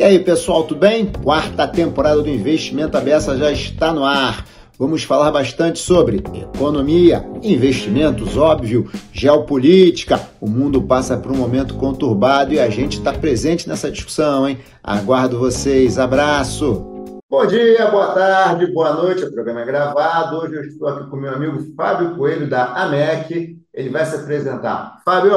E aí, pessoal, tudo bem? Quarta temporada do Investimento Abessa já está no ar. Vamos falar bastante sobre economia, investimentos, óbvio, geopolítica. O mundo passa por um momento conturbado e a gente está presente nessa discussão, hein? Aguardo vocês. Abraço! Bom dia, boa tarde, boa noite. O programa é gravado. Hoje eu estou aqui com meu amigo Fábio Coelho, da AMEC. Ele vai se apresentar. Fábio,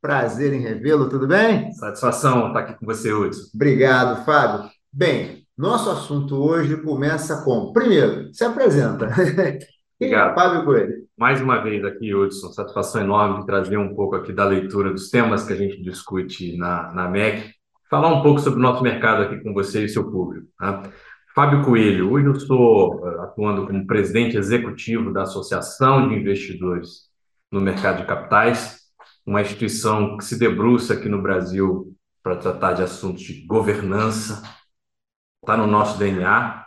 prazer em revê-lo, tudo bem? Satisfação estar aqui com você, Hudson. Obrigado, Fábio. Bem, nosso assunto hoje começa com, primeiro, se apresenta. É Fábio Coelho? Mais uma vez aqui, Hudson, satisfação enorme de trazer um pouco aqui da leitura dos temas que a gente discute na, na MEC, falar um pouco sobre o nosso mercado aqui com você e seu público. Tá? Fábio Coelho, hoje eu estou eh, atuando como presidente executivo da Associação de Investidores no Mercado de Capitais, uma instituição que se debruça aqui no Brasil para tratar de assuntos de governança, está no nosso DNA.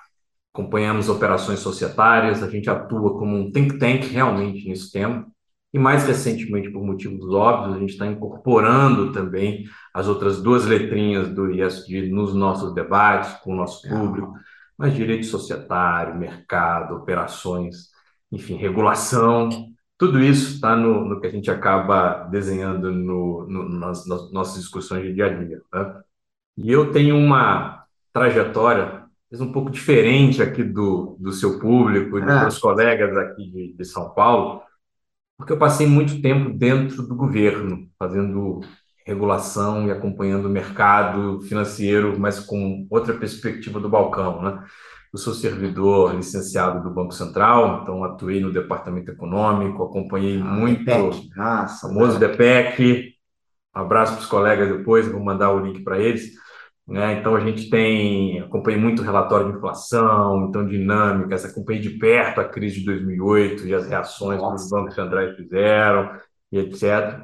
Acompanhamos operações societárias, a gente atua como um think tank realmente nesse tema. E mais recentemente, por motivos óbvios, a gente está incorporando também as outras duas letrinhas do ISD nos nossos debates com o nosso público, mas direito societário, mercado, operações, enfim, regulação, tudo isso está no, no, que a gente acaba desenhando no, no, nas, nas, nossas discussões de dia a dia. Tá? E eu tenho uma trajetória um pouco diferente aqui do, do seu público e dos ah. colegas aqui de, de São Paulo, porque eu passei muito tempo dentro do governo, fazendo regulação e acompanhando o mercado financeiro, mas com outra perspectiva do balcão, né? Eu sou servidor licenciado do Banco Central, então atuei no departamento econômico, acompanhei ah, muito o famoso DPEC. Um abraço para os colegas depois, vou mandar o link para eles. Né? Então a gente tem, acompanhei muito o relatório de inflação, então dinâmicas, acompanhei de perto a crise de 2008 e as reações Nossa. que os bancos centrais fizeram e etc.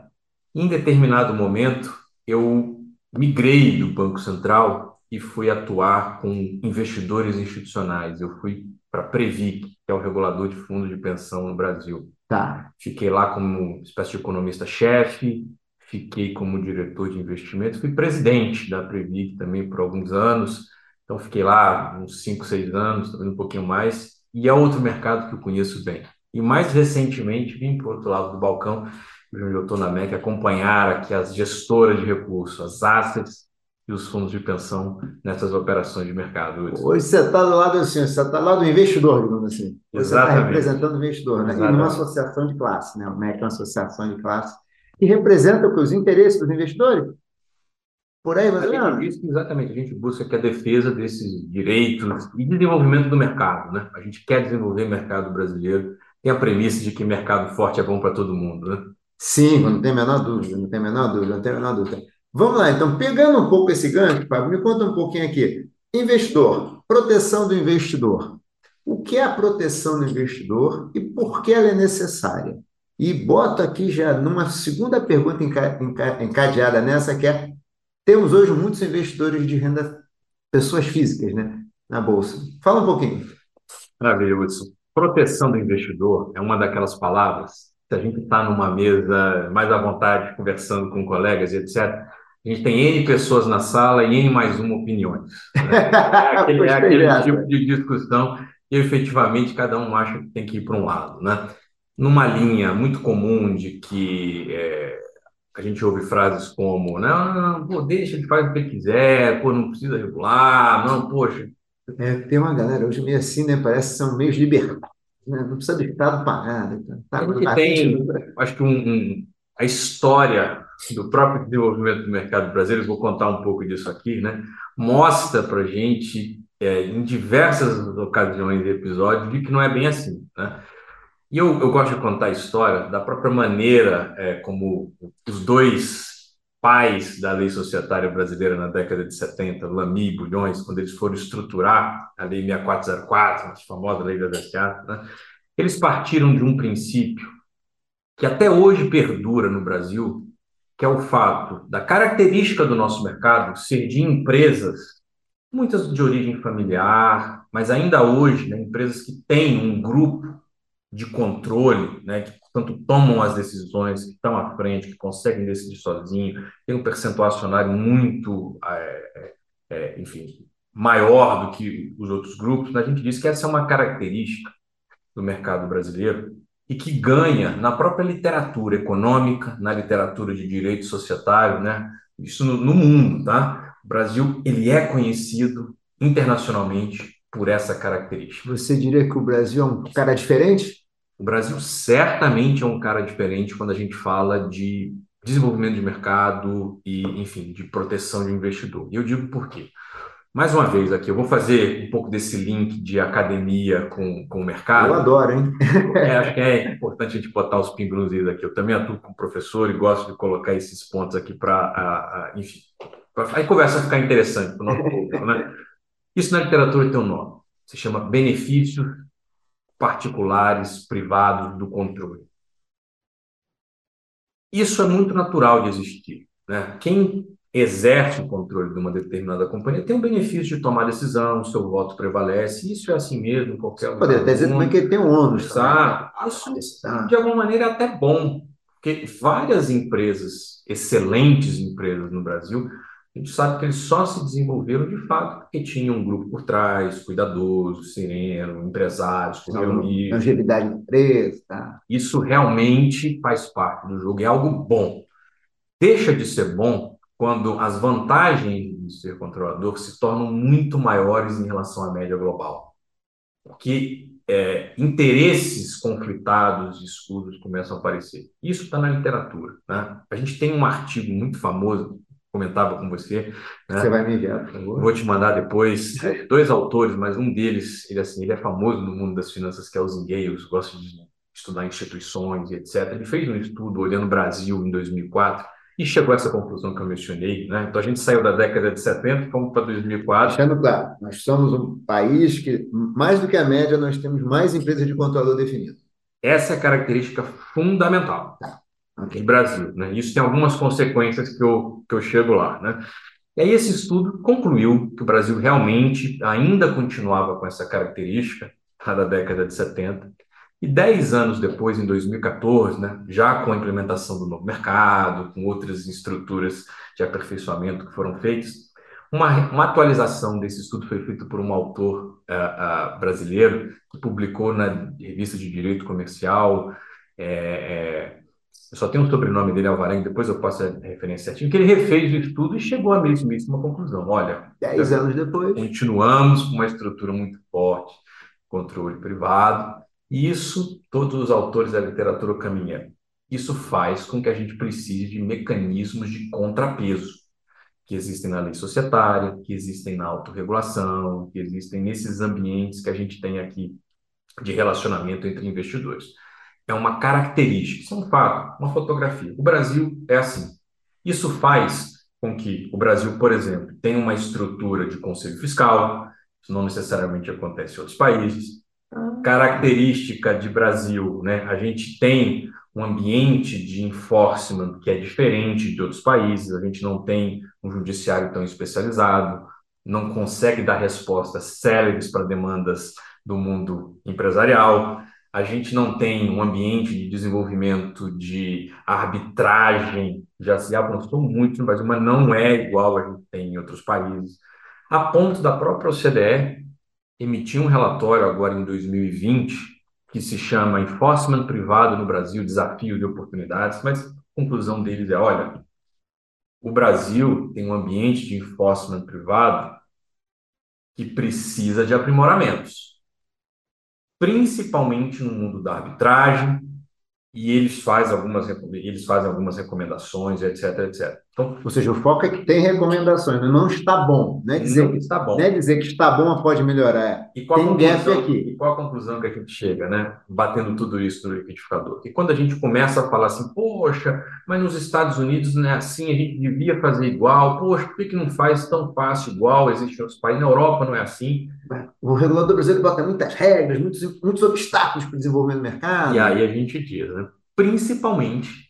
Em determinado momento, eu migrei do Banco Central e fui atuar com investidores institucionais. Eu fui para a Previc, que é o regulador de fundos de pensão no Brasil. Tá. Fiquei lá como espécie de economista-chefe, fiquei como diretor de investimentos, fui presidente da Previc também por alguns anos. Então, fiquei lá uns 5, 6 anos, talvez um pouquinho mais. E é outro mercado que eu conheço bem. E mais recentemente, vim para o outro lado do balcão, onde eu estou na MEC, acompanhar aqui as gestoras de recursos, as assets, e os fundos de pensão nessas operações de mercado. Hoje você está do lado assim, você está lá do investidor, digamos assim. Você está representando o investidor, né? Exatamente. E numa associação de classe, né? O MEC é uma associação de classe que representa os interesses dos investidores. Por aí a gente exatamente, a gente busca que a defesa desses direitos e desenvolvimento do mercado, né? A gente quer desenvolver o mercado brasileiro, tem a premissa de que mercado forte é bom para todo mundo, né? Sim, não tem a menor dúvida, não tem a menor dúvida, não tem a menor dúvida. Vamos lá, então, pegando um pouco esse gancho, Fábio, me conta um pouquinho aqui. Investidor, proteção do investidor. O que é a proteção do investidor e por que ela é necessária? E boto aqui já numa segunda pergunta encadeada nessa, que é: temos hoje muitos investidores de renda, pessoas físicas, né, na Bolsa. Fala um pouquinho. Maravilha, Hudson. Proteção do investidor é uma daquelas palavras, se a gente está numa mesa mais à vontade, conversando com colegas etc., a gente tem N pessoas na sala e N mais uma opiniões. Né? É aquele, é aquele tipo de discussão e efetivamente cada um acha que tem que ir para um lado. Né? Numa linha muito comum de que é, a gente ouve frases como não, não, pô, deixa, ele faz o que quiser, pô, não precisa regular, não, poxa. É, tem uma galera hoje meio assim, né? Parece que são meios libertários, né? não precisa do Estado pagar. Né? Tá, a gente tem, acho que um, um, a história do próprio desenvolvimento do mercado brasileiro, vou contar um pouco disso aqui, né? mostra para a gente, é, em diversas ocasiões e episódios, de que não é bem assim. Né? E eu, eu gosto de contar a história da própria maneira é, como os dois pais da lei societária brasileira na década de 70, Lamy e Bulhões, quando eles foram estruturar a Lei 6404, a famosa Lei das SA, né? eles partiram de um princípio que até hoje perdura no Brasil, que é o fato da característica do nosso mercado ser de empresas, muitas de origem familiar, mas ainda hoje, né, empresas que têm um grupo de controle, né, que portanto tomam as decisões, que estão à frente, que conseguem decidir sozinho, tem um percentual acionário muito é, é, enfim, maior do que os outros grupos, a gente diz que essa é uma característica do mercado brasileiro e que ganha na própria literatura econômica, na literatura de direito societário, né? Isso no, no mundo, tá? O Brasil ele é conhecido internacionalmente por essa característica. Você diria que o Brasil é um cara diferente? O Brasil certamente é um cara diferente quando a gente fala de desenvolvimento de mercado e, enfim, de proteção de investidor. E eu digo por quê. Mais uma vez aqui, eu vou fazer um pouco desse link de academia com, com o mercado. Eu adoro, hein? É, acho que é importante a gente botar os pingos aqui. Eu também atuo como professor e gosto de colocar esses pontos aqui para, enfim, para a conversa ficar interessante para o nosso público, né? Isso na literatura tem um nome. Se chama benefícios particulares, privados do controle. Isso é muito natural de existir. Né? Quem exerce o controle de uma determinada companhia tem o benefício de tomar decisão, seu voto prevalece, isso é assim mesmo em qualquer lugar. Pode até dizer também que ele tem um ônus. Isso, de alguma maneira, é até bom, porque várias empresas, excelentes empresas no Brasil, a gente sabe que eles só se desenvolveram de fato porque tinham um grupo por trás, cuidadosos, sereno, empresários, que reuniam. Longevidade da empresa. Tá? Isso realmente faz parte do jogo, é algo bom. Deixa de ser bom quando as vantagens de ser controlador se tornam muito maiores em relação à média global. Porque é, interesses conflitados, escuros começam a aparecer. Isso está na literatura. Né? A gente tem um artigo muito famoso comentava com você. Né? Você vai me enviar, por favor. Vou te mandar depois. Dois autores, mas um deles, ele assim, ele é famoso no mundo das finanças, que é o Zingales, gosta de estudar instituições e etc. Ele fez um estudo olhando o Brasil em 2004 e chegou a essa conclusão que eu mencionei. Né? Então a gente saiu da década de 70, fomos para 2004. Deixando claro, nós somos um país que, mais do que a média, nós temos mais empresas de controlador definido. Essa é a característica fundamental. Tá okay. Brasil. Né? Isso tem algumas consequências que eu, que eu chego lá. Né? E aí esse estudo concluiu que o Brasil realmente ainda continuava com essa característica da década de 70. E dez anos depois, em 2014, né, já com a implementação do novo mercado, com outras estruturas de aperfeiçoamento que foram feitas, uma, uma atualização desse estudo foi feita por um autor uh, uh, brasileiro que publicou na revista de Direito Comercial é, é, eu só tenho o sobrenome dele, Alvarenga, depois eu passo a referência certinho, que ele refez o estudo e chegou à mesmíssima conclusão. Olha, dez anos depois, continuamos com uma estrutura muito forte, controle privado, isso todos os autores da literatura caminham. Isso faz com que a gente precise de mecanismos de contrapeso, que existem na lei societária, que existem na autorregulação, que existem nesses ambientes que a gente tem aqui de relacionamento entre investidores é uma característica, isso é um fato, uma fotografia. O Brasil é assim. Isso faz com que o Brasil, por exemplo, tenha uma estrutura de conselho fiscal, isso não necessariamente acontece em outros países. Característica de Brasil, né? A gente tem um ambiente de enforcement que é diferente de outros países, a gente não tem um judiciário tão especializado, não consegue dar respostas céleres para demandas do mundo empresarial a gente não tem um ambiente de desenvolvimento de arbitragem, já se avançou muito no Brasil, mas não é igual a gente tem em outros países, a ponto da própria OCDE emitir um relatório agora em 2020 que se chama Enforcement Privado no Brasil, Desafio de Oportunidades, mas a conclusão deles é, olha, o Brasil tem um ambiente de enforcement privado que precisa de aprimoramentos principalmente no mundo da arbitragem, e eles fazem algumas, eles fazem algumas recomendações, etc, etc. Então, Ou seja, o foco é que tem recomendações, não está bom. Não é dizer, não, que, está bom. Não é dizer que está bom, mas pode melhorar. E qual, tem gap aqui. e qual a conclusão que a gente chega, né? Batendo tudo isso no liquidificador? E quando a gente começa a falar assim, poxa, mas nos Estados Unidos não é assim, a gente devia fazer igual, poxa, por que, não faz tão fácil igual? Existem outros países, na Europa não é assim. O regulador brasileiro bota muitas regras, muitos, muitos obstáculos para o desenvolvimento do mercado. E aí a gente diz, né? Principalmente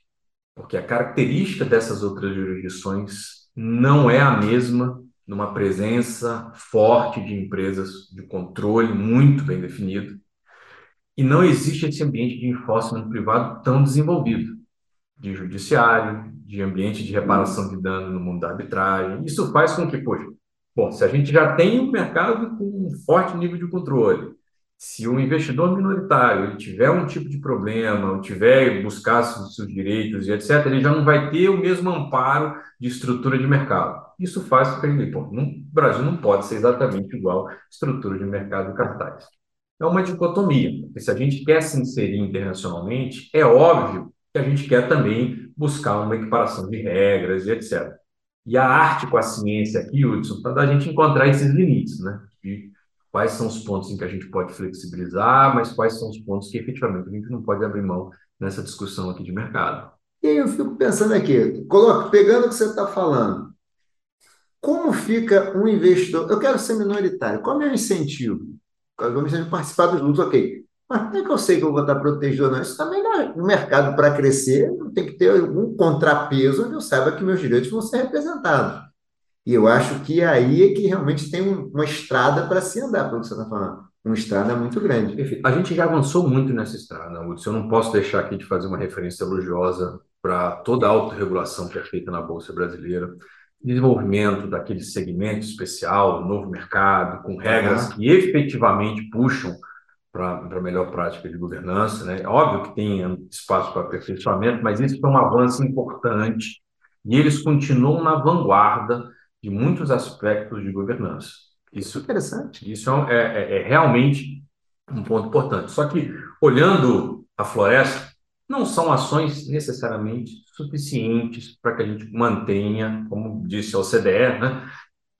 porque a característica dessas outras jurisdições não é a mesma numa presença forte de empresas de controle muito bem definido, e não existe esse ambiente de enforcement privado tão desenvolvido, de judiciário, de ambiente de reparação de dano no mundo da arbitragem. Isso faz com que, poxa, Bom, se a gente já tem um mercado com um forte nível de controle, se o investidor minoritário ele tiver um tipo de problema, ou tiver buscar seus, seus direitos e etc., ele já não vai ter o mesmo amparo de estrutura de mercado. Isso faz com que ele, pô, no Brasil não pode ser exatamente igual estrutura de mercado de capitais. É uma dicotomia, porque se a gente quer se inserir internacionalmente, é óbvio que a gente quer também buscar uma equiparação de regras e etc. E a arte com a ciência aqui, Hudson, para a gente encontrar esses limites, né? De quais são os pontos em que a gente pode flexibilizar, mas quais são os pontos que efetivamente a gente não pode abrir mão nessa discussão aqui de mercado. E aí eu fico pensando aqui, coloca, pegando o que você está falando, como fica um investidor? Eu quero ser minoritário, qual é o meu incentivo? Eu vou me participar dos lucros, ok. Mas como é que eu sei que eu vou estar protegido ou não? Isso também no mercado, para crescer, tem que ter algum contrapeso onde eu saiba que meus direitos vão ser representados. E eu acho que aí é que realmente tem uma estrada para se andar, pelo que você está falando. Uma estrada muito grande. Enfim, a gente já avançou muito nessa estrada, Hudson. Eu não posso deixar aqui de fazer uma referência elogiosa para toda a autorregulação que é feita na Bolsa Brasileira, desenvolvimento daquele segmento especial, novo mercado, com regras uhum. que efetivamente puxam para a melhor prática de governança. Né? É óbvio que tem espaço para aperfeiçoamento, mas isso foi um avanço importante e eles continuam na vanguarda de muitos aspectos de governança. Isso, Interessante. Isso é, é, é realmente um ponto importante. Só que, olhando a floresta, não são ações necessariamente suficientes para que a gente mantenha, como disse a OCDE, né?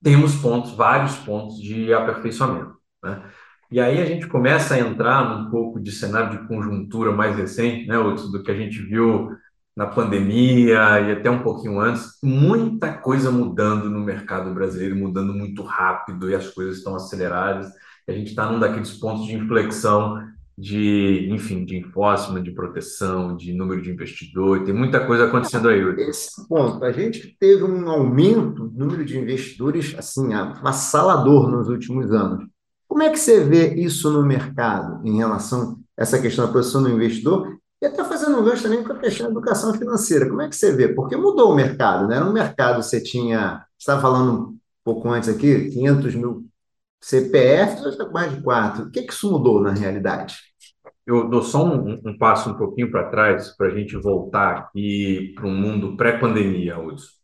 temos pontos, vários pontos de aperfeiçoamento. Né? E aí a gente começa a entrar num pouco de cenário de conjuntura mais recente, né, do que a gente viu na pandemia e até um pouquinho antes, muita coisa mudando no mercado brasileiro, mudando muito rápido e as coisas estão aceleradas. A gente está num daqueles pontos de inflexão de, enfim, de enforcement, de proteção, de número de investidores, tem muita coisa acontecendo aí. Esse ponto, a gente teve um aumento no número de investidores, assim, avassalador nos últimos anos. Como é que você vê isso no mercado em relação a essa questão da posição do investidor? E até um gancho também com a questão da educação financeira. Como é que você vê? Porque mudou o mercado, né? No mercado você tinha, você estava falando um pouco antes aqui, 500 mil CPFs, hoje está com mais de 4. O que, que isso mudou na realidade? Eu dou só um, um passo um pouquinho para trás para a gente voltar aqui para um mundo pré-pandemia, Hudson.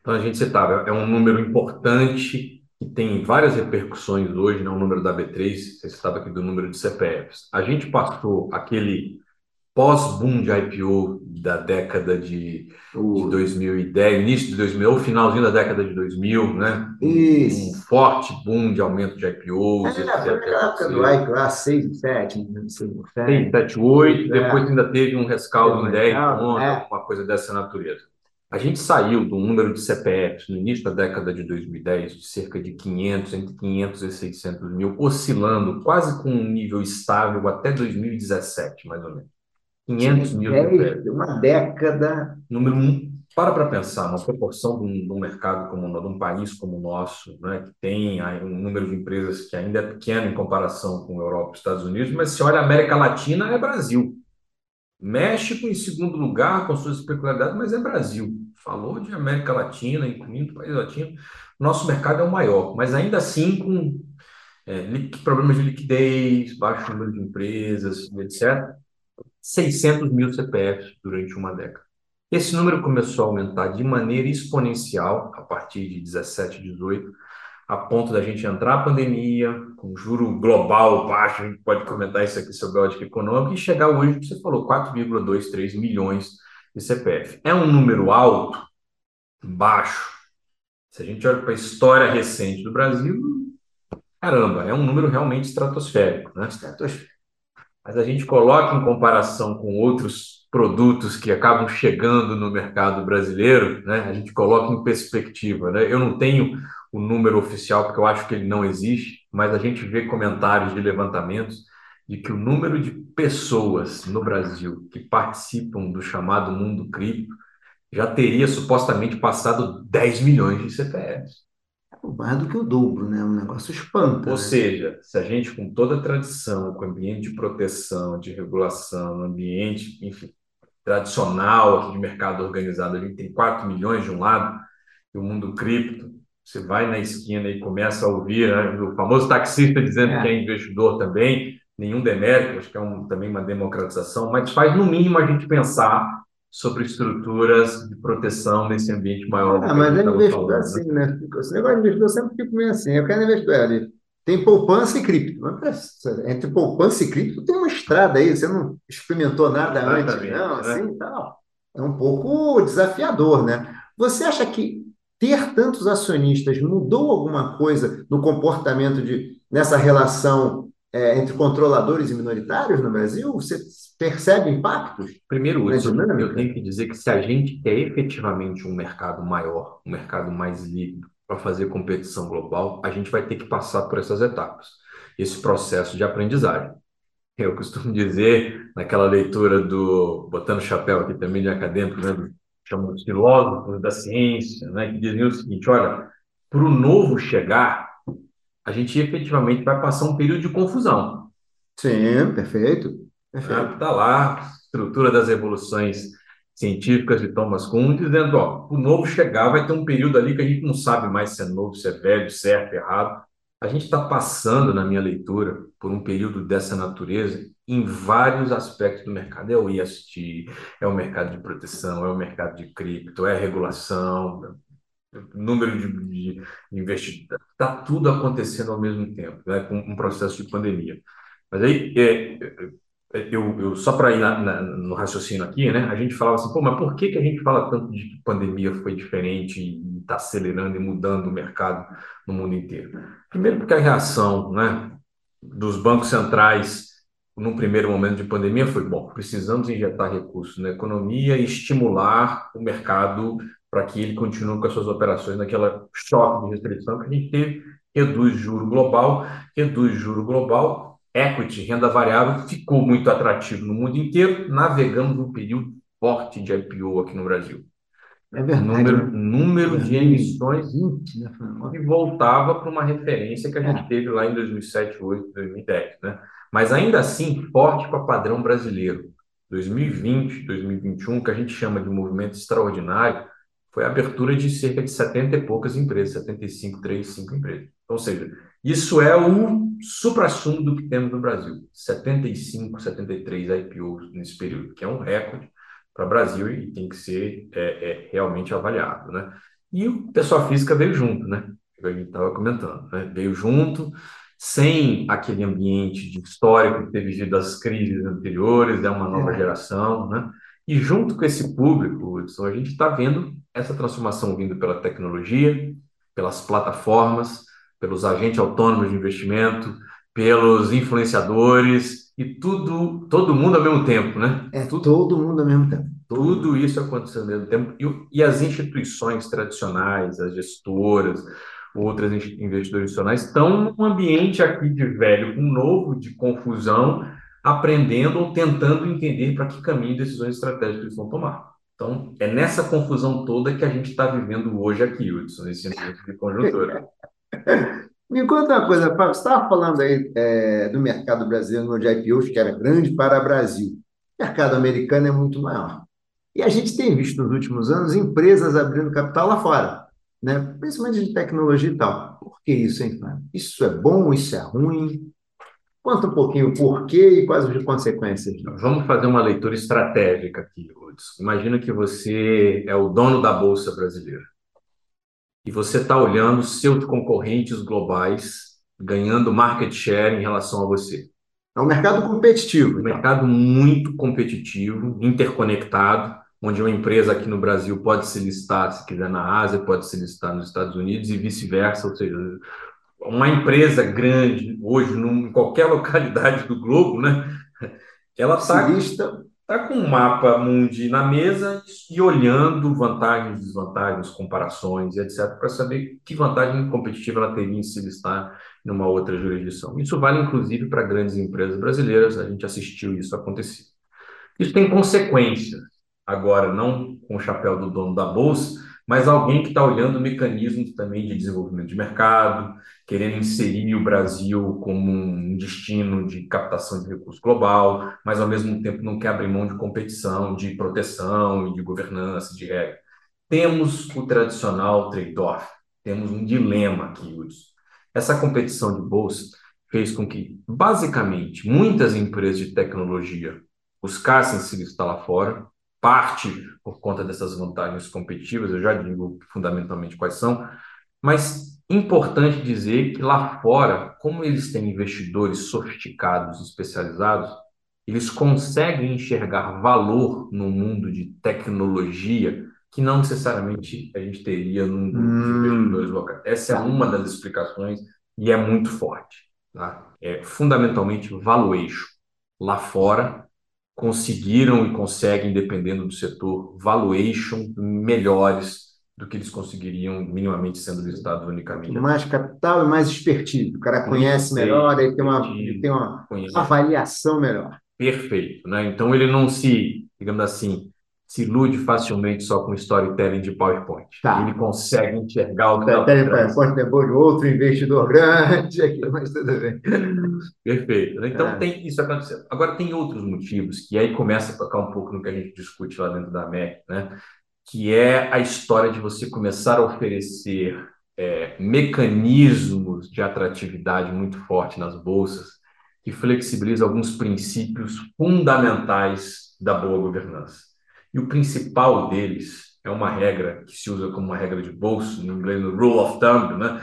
Então, a gente citava, é um número importante que tem várias repercussões hoje, né, o número da B3, você estava aqui do número de CPFs. A gente passou aquele pós-boom de IPO da década de, de 2010, início de 2000, ou finalzinho da década de 2000, né? Isso. Um forte boom de aumento de IPOs. É, foi aquela época do IPO, 6, 7, 6, 7, 8, depois ainda teve um rescaldo em 10 pontos, é. uma coisa dessa natureza. A gente saiu do número de CPFs no início da década de 2010 de cerca de 500, entre 500 e 600 mil, oscilando quase com um nível estável até 2017, mais ou menos. 500 mil CPFs. Uma década. Número um. Para para pensar, uma proporção de um, de um, mercado como de um país como o nosso, né, que tem um número de empresas que ainda é pequeno em comparação com a Europa e Estados Unidos, mas se olha a América Latina, é Brasil. México em segundo lugar com suas peculiaridades, mas é Brasil. Falou de América Latina, incluindo o país latino, nosso mercado é o maior, mas ainda assim com é, problemas de liquidez, baixo número de empresas, etc. 600 mil CPFs durante uma década. Esse número começou a aumentar de maneira exponencial a partir de 17, 18, a ponto da gente entrar a pandemia, com juro global baixo, a gente pode comentar isso aqui sobre a ótica econômica, e chegar hoje, você falou, 4,23 milhões de CPF. É um número alto, baixo. Se a gente olha para a história recente do Brasil, caramba, é um número realmente estratosférico. Né? Estratosférico. Mas a gente coloca em comparação com outros produtos que acabam chegando no mercado brasileiro, né? a gente coloca em perspectiva. Né? Eu não tenho o número oficial, porque eu acho que ele não existe, mas a gente vê comentários de levantamentos de que o número de pessoas no Brasil que participam do chamado mundo cripto já teria supostamente passado 10 milhões de CPFs. Mais do que o dobro, né? Um negócio espanta. Ou né? seja, se a gente, com toda a tradição, com ambiente de proteção, de regulação, ambiente, enfim, tradicional aqui de mercado organizado, a gente tem 4 milhões de um lado, e o mundo cripto Você vai na esquina e começa a ouvir né, o famoso taxista dizendo é. que é investidor também, nenhum demérito, acho que é um, também uma democratização, mas faz no mínimo a gente pensar sobre estruturas de proteção nesse ambiente maior. Ah, mas é investidor falando, assim, né? Esse negócio de investidor sempre fica meio assim. Eu quero investidor ali. Tem poupança e cripto. Entre poupança e cripto tem uma estrada aí. Você não experimentou nada Exatamente, antes, não? Né? Assim, tal. É um pouco desafiador, né? Você acha que ter tantos acionistas mudou alguma coisa no comportamento de nessa relação é, entre controladores e minoritários no Brasil? Você percebe impactos? Primeiro, Hudson, eu tenho que dizer que se a gente quer efetivamente um mercado maior, um mercado mais líquido para fazer competição global, a gente vai ter que passar por essas etapas, esse processo de aprendizagem. Eu costumo dizer, naquela leitura do, botando chapéu aqui também de acadêmico, né, chamam de filósofos da ciência, né, que diziam o seguinte: olha, para o novo chegar, a gente efetivamente vai passar um período de confusão. Sim, perfeito. Está lá, estrutura das evoluções científicas de Thomas Kuhn, dizendo, ó, o novo chegar vai ter um período ali que a gente não sabe mais se é novo, se é velho, certo, errado. A gente está passando, na minha leitura, por um período dessa natureza em vários aspectos do mercado. É o IST, é o mercado de proteção, é o mercado de cripto, é a regulação, número de, de investidores. Está tudo acontecendo ao mesmo tempo, né, com um processo de pandemia. Mas aí, é, eu, eu, só para ir na, na, no raciocínio aqui, né? A gente falava assim, pô, mas por que, que a gente fala tanto de que pandemia foi diferente e está acelerando e mudando o mercado no mundo inteiro? Primeiro porque a reação, né, dos bancos centrais num primeiro momento de pandemia foi, bom, precisamos injetar recursos na economia e estimular o mercado para que ele continue com as suas operações naquela choque de restrição que a gente teve, reduz juro global, reduz juro global, equity, renda variável, ficou muito atrativo no mundo inteiro. Navegamos um período forte de IPO aqui no Brasil. É verdade. Número, número de emissões 20, né? e voltava para uma referência que a gente é. teve lá em 2007, 2008, 2010. Né? Mas ainda assim, forte para padrão brasileiro. 2020, 2021, que a gente chama de movimento extraordinário, foi a abertura de cerca de 70 e poucas empresas, 75, 35 empresas. Ou seja, isso é o supra-sumo do que temos no Brasil. 75, 73 IPOs nesse período, que é um recorde para o Brasil e tem que ser é, é, realmente avaliado. Né? E o pessoal física veio junto, né? Gente estava comentando. Né? Veio junto, sem aquele ambiente de histórico que teve vivido as crises anteriores, é uma nova é. geração. Né? E junto com esse público, Hudson, a gente está vendo essa transformação vindo pela tecnologia, pelas plataformas, pelos agentes autônomos de investimento, pelos influenciadores e tudo, todo mundo ao mesmo tempo, né? É tudo, todo mundo ao mesmo tempo. Tudo isso acontecendo ao mesmo tempo. E, e as instituições tradicionais, as gestoras, outras investidores institucionais estão num ambiente aqui de velho, um novo de confusão, aprendendo ou tentando entender para que caminho decisões estratégicas eles vão tomar. Então, é nessa confusão toda que a gente está vivendo hoje aqui, Hudson, nesse ambiente de conjuntura. Me conta uma coisa, Fábio, você estava falando aí é, do mercado brasileiro de IPOs, que era grande para o Brasil. O mercado americano é muito maior. E a gente tem visto nos últimos anos empresas abrindo capital lá fora, né? principalmente de tecnologia e tal. Por que isso, hein? Isso é bom, isso é ruim? Conta um pouquinho o porquê e quais as consequências. Vamos fazer uma leitura estratégica aqui, Hudson. Imagina que você é o dono da Bolsa Brasileira e você está olhando seus concorrentes globais ganhando market share em relação a você. É um mercado competitivo. Um então. mercado muito competitivo, interconectado, onde uma empresa aqui no Brasil pode se listar, se quiser, na Ásia, pode se listar nos Estados Unidos e vice-versa. Ou seja, uma empresa grande, hoje, em qualquer localidade do globo, né? Ela está está com um mapa mundi na mesa e olhando vantagens, desvantagens, comparações, etc., para saber que vantagem competitiva ela teria em se listar numa outra jurisdição. Isso vale, inclusive, para grandes empresas brasileiras, a gente assistiu isso acontecer. Isso tem consequências, agora, não com o chapéu do dono da Bolsa, mas alguém que está olhando mecanismos também de desenvolvimento de mercado, querendo inserir o Brasil como um destino de captação de recursos global, mas ao mesmo tempo não quer abrir mão de competição, de proteção de governança, de regra. Temos o tradicional trade-off, temos um dilema aqui, Hudson. Essa competição de bolsa fez com que, basicamente, muitas empresas de tecnologia buscassem se listar lá fora, parte por conta dessas vantagens competitivas, eu já digo fundamentalmente quais são, mas importante dizer que lá fora, como eles têm investidores sofisticados, especializados, eles conseguem enxergar valor no mundo de tecnologia que não necessariamente a gente teria num grupo hum. de investidores locais. Essa é uma das explicações e é muito forte. Tá? É fundamentalmente valuation. Lá fora, conseguiram e conseguem, dependendo do setor, valuation melhores do que eles conseguiriam minimamente sendo listados unicamente. Mais capital e mais expertise. O cara conhece melhor, ele tem uma, ele tem uma avaliação melhor. Perfeito. Né? Então ele não se, digamos assim, se ilude facilmente só com storytelling de PowerPoint. Tá. Ele consegue enxergar o está PowerPoint depois de outro investidor grande aqui, mas tudo bem. Perfeito. Então é. tem isso acontecendo. Agora tem outros motivos que aí começa a tocar um pouco no que a gente discute lá dentro da MEC, né? que é a história de você começar a oferecer é, mecanismos de atratividade muito forte nas bolsas que flexibiliza alguns princípios fundamentais da boa governança. E o principal deles é uma regra que se usa como uma regra de bolso, no inglês, no rule of thumb, né?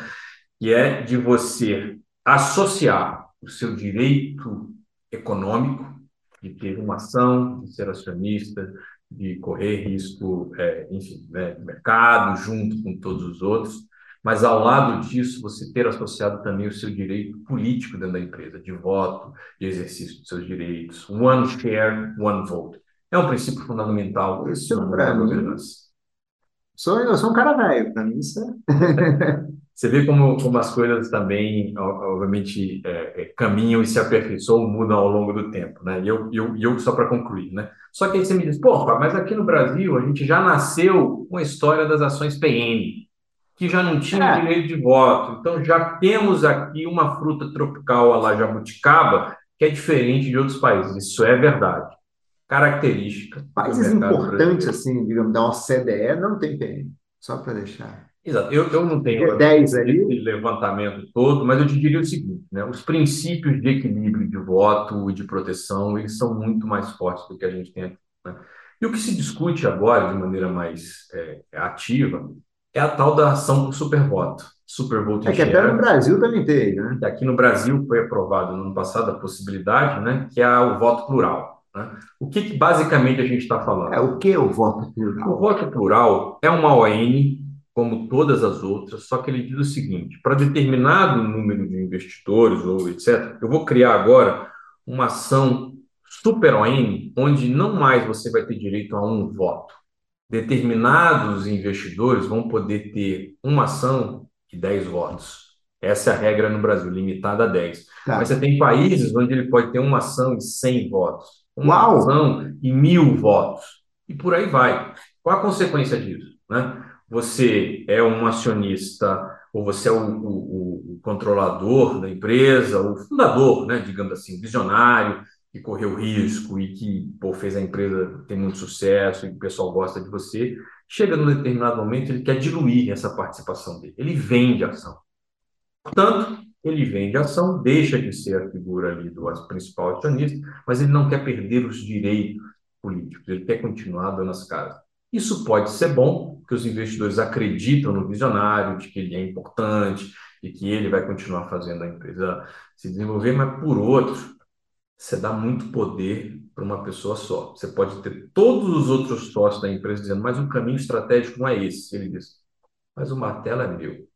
que é de você associar o seu direito econômico de ter uma ação, de ser acionista, de correr risco, é, enfim, né, mercado junto com todos os outros, mas ao lado disso você ter associado também o seu direito político dentro da empresa, de voto, de exercício dos seus direitos, one share, one vote. É um princípio fundamental isso na governança. Sou, eu sou um cara velho, para mim isso é... Você vê como, como as coisas também, obviamente, é, é, caminham e se aperfeiçoam, mudam ao longo do tempo, né? E eu, eu, eu só para concluir, né? Só que aí você me diz, pô, mas aqui no Brasil a gente já nasceu com a história das ações PN, que já não tinha é. direito de voto. Então já temos aqui uma fruta tropical a la jabuticaba que é diferente de outros países. Isso é verdade característica. Países importantes, assim, digamos, da OCDE não tem PM, só para deixar. Exato. Eu, eu não tenho 10 ali. esse levantamento todo, mas eu te diria o seguinte, né? Os princípios de equilíbrio de voto e de proteção, eles são muito mais fortes do que a gente tem aqui. Né? E o que se discute agora, de maneira mais é, ativa, é a tal da ação por supervoto. Supervoto É que até no Brasil também tem, né? Aqui no Brasil foi aprovado no ano passado a possibilidade, né, que é o voto plural. Né? O que, que, basicamente a gente está falando? É, o que é o voto plural? O voto plural é uma ON, como todas as outras, só que ele diz o seguinte: para determinado número de investidores ou etc., eu vou criar agora uma ação super ON, onde não mais você vai ter direito a um voto. Determinados investidores vão poder ter uma ação e 10 votos. Essa é a regra no Brasil, limitada a 10. Tá. Mas você tem países onde ele pode ter uma ação e 100 votos uma Uau. ação e mil votos. E por aí vai. Qual a consequência disso? Né? Você é um acionista, ou você é o, o, o controlador da empresa, o fundador, né, digamos assim, visionário, que correu risco e que pô, fez a empresa ter muito sucesso e o pessoal gosta de você, chega num determinado momento ele quer diluir essa participação dele. Ele vende a ação. Portanto, ele vende ação, deixa de ser a figura ali do principal acionista, mas ele não quer perder os direitos políticos, ele quer continuar dando as caras. Isso pode ser bom, porque os investidores acreditam no visionário, de que ele é importante e que ele vai continuar fazendo a empresa se desenvolver, mas por outro, você dá muito poder para uma pessoa só. Você pode ter todos os outros sócios da empresa dizendo, mas o caminho estratégico não é esse. Ele diz, mas o martelo é meu.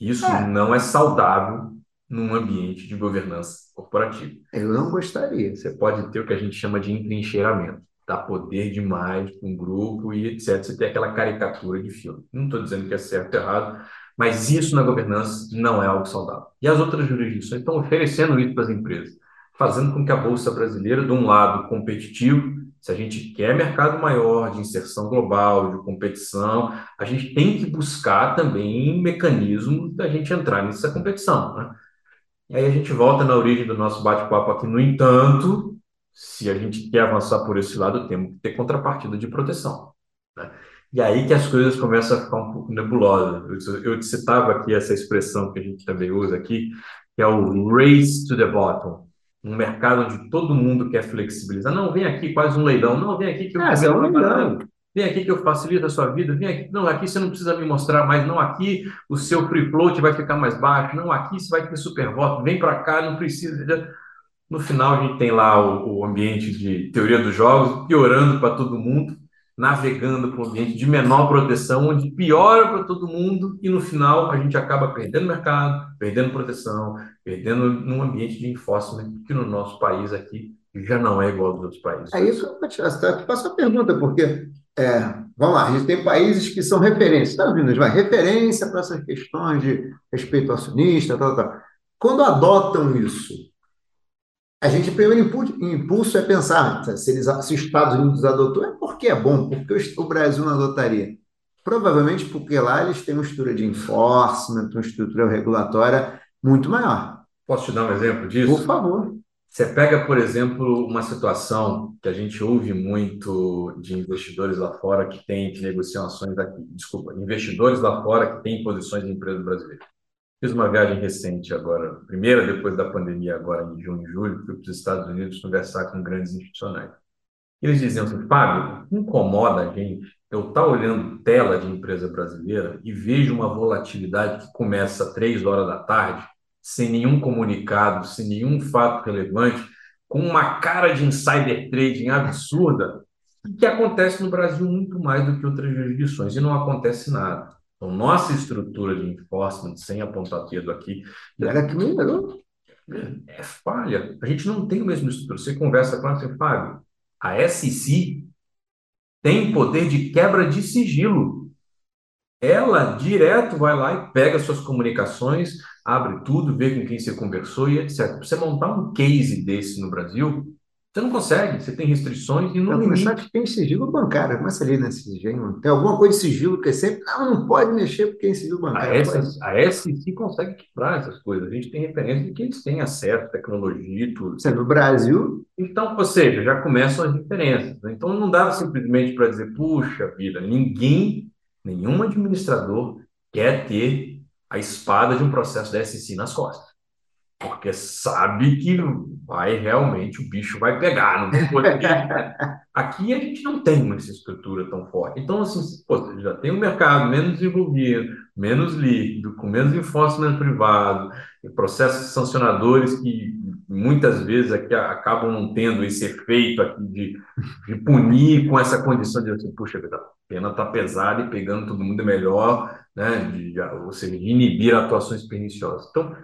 Isso é. não é saudável num ambiente de governança corporativa. Eu não gostaria. Você pode ter o que a gente chama de entrincheiramento, dar poder demais para um grupo e etc. Você tem aquela caricatura de filme. Não estou dizendo que é certo ou errado, mas isso na governança não é algo saudável. E as outras jurisdições estão oferecendo isso para as empresas, fazendo com que a Bolsa Brasileira, de um lado competitivo, se a gente quer mercado maior de inserção global, de competição, a gente tem que buscar também mecanismos da gente entrar nessa competição. Né? E aí a gente volta na origem do nosso bate-papo aqui. No entanto, se a gente quer avançar por esse lado, temos que ter contrapartida de proteção. Né? E aí que as coisas começam a ficar um pouco nebulosas. Eu, eu citava aqui essa expressão que a gente também usa aqui, que é o race to the bottom. Um mercado onde todo mundo quer flexibilizar. Não, vem aqui, quase um leilão. Não, vem aqui que eu ah, é um leilão. Vem aqui que eu facilito a sua vida. Vem aqui. Não, aqui você não precisa me mostrar mais. Não, aqui o seu free float vai ficar mais baixo. Não, aqui você vai ter super voto. Vem para cá, não precisa. No final, a gente tem lá o, o ambiente de teoria dos jogos piorando para todo mundo navegando para um ambiente de menor proteção, onde piora para todo mundo e no final a gente acaba perdendo mercado, perdendo proteção, perdendo num ambiente de enforcement que no nosso país aqui já não é igual aos outros países. É isso que eu faço a pergunta, porque é, vamos lá, a gente tem países que são referências, está ouvindo, vai, referência para essas questões de respeito acionista, tal, tal. Quando adotam isso, a gente, o primeiro impulso é pensar, se, eles, se os Estados Unidos adotou, é porque é bom, porque o Brasil não adotaria. Provavelmente porque lá eles têm uma estrutura de enforcement, uma estrutura regulatória muito maior. Posso te dar um exemplo disso? Por favor. Você pega, por exemplo, uma situação que a gente ouve muito de investidores lá fora que têm que negociar ações aqui, desculpa, investidores lá fora que têm posições em empresas brasileiras. Fiz uma viagem recente agora, primeira depois da pandemia, agora em junho e julho, fui para os Estados Unidos conversar com grandes institucionais. Eles diziam assim, Fábio, incomoda a gente eu estar tá olhando tela de empresa brasileira e vejo uma volatilidade que começa às três horas da tarde, sem nenhum comunicado, sem nenhum fato relevante, com uma cara de insider trading absurda, que acontece no Brasil muito mais do que outras jurisdições, e não acontece nada. Então, nossa estrutura de enforcement, sem apontar dedo aqui, era que melhorou. É falha. A gente não tem a mesma estrutura. Você conversa com ela, você fala, a SEC tem poder de quebra de sigilo. Ela direto vai lá e pega suas comunicações, abre tudo, vê com quem você conversou e etc. Você montar um case desse no Brasil, você não consegue, você tem restrições e não Para começar que tem sigilo bancário, começa ali nesse sigilo. Tem alguma coisa de sigilo que é sempre, não, não pode mexer porque é sigilo bancário. A, SEC consegue quebrar essas coisas. A gente tem referência de que eles têm acesso, tecnologia e tudo. Você, no Brasil... Então, ou seja, já começam as diferenças. Né? Então, não dá simplesmente para dizer, puxa vida, ninguém, nenhum administrador quer ter a espada de um processo da SEC nas costas porque sabe que vai realmente, o bicho vai pegar. Não tem Aqui a gente não tem essa estrutura tão forte. Então, assim, pô, você já tem um mercado menos desenvolvido, menos líquido, com menos enforcement privado, processos sancionadores que muitas vezes aqui acabam não tendo esse efeito aqui de, de punir com essa condição de assim, puxa, a pena está pesada e pegando todo mundo é melhor, né? De, ou seja, de inibir atuações perniciosas. Então,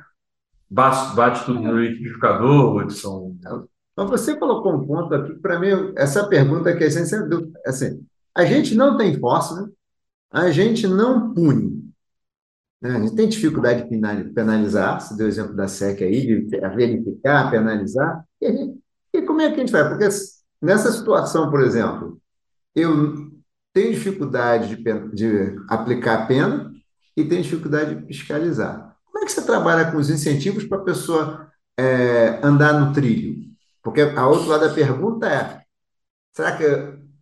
Bate, bate tudo no liquidificador, Hudson? Mas você colocou um ponto aqui, para mim, essa pergunta que é essencial. Assim, a gente não tem força, né? a gente não pune. Né? A gente tem dificuldade de penalizar, você deu o exemplo da SEC aí, de verificar, penalizar. E, gente, e como é que a gente vai? Porque nessa situação, por exemplo, eu tenho dificuldade de, de aplicar a pena e tenho dificuldade de fiscalizar. Como é que você trabalha com os incentivos para a pessoa é, andar no trilho? Porque a outro lado da pergunta é: será que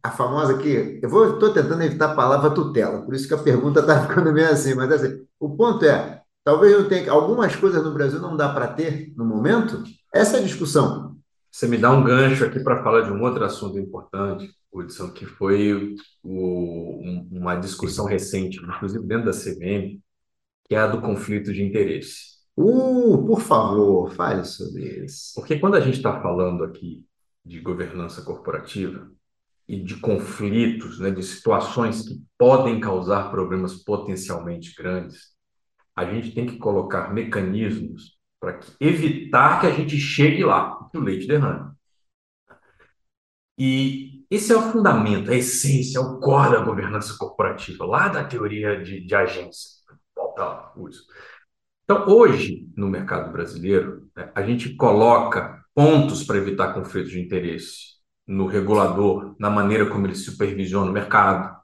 a famosa aqui, eu estou tentando evitar a palavra tutela, por isso que a pergunta está ficando meio assim, mas assim, o ponto é, talvez eu tenha algumas coisas no Brasil não dá para ter no momento. Essa é a discussão. Você me dá um gancho aqui para falar de um outro assunto importante, Hudson, que foi o, uma discussão recente, inclusive dentro da CVM, que é a do conflito de interesse. Uh, por favor, fale sobre isso. Porque quando a gente está falando aqui de governança corporativa e de conflitos, né, de situações que podem causar problemas potencialmente grandes, a gente tem que colocar mecanismos para evitar que a gente chegue lá, que o leite derrame. E esse é o fundamento, a essência, o core da governança corporativa, lá da teoria de, de agência Então, hoje, no mercado brasileiro, né, a gente coloca pontos para evitar conflitos de interesse no regulador, na maneira como ele supervisiona o mercado,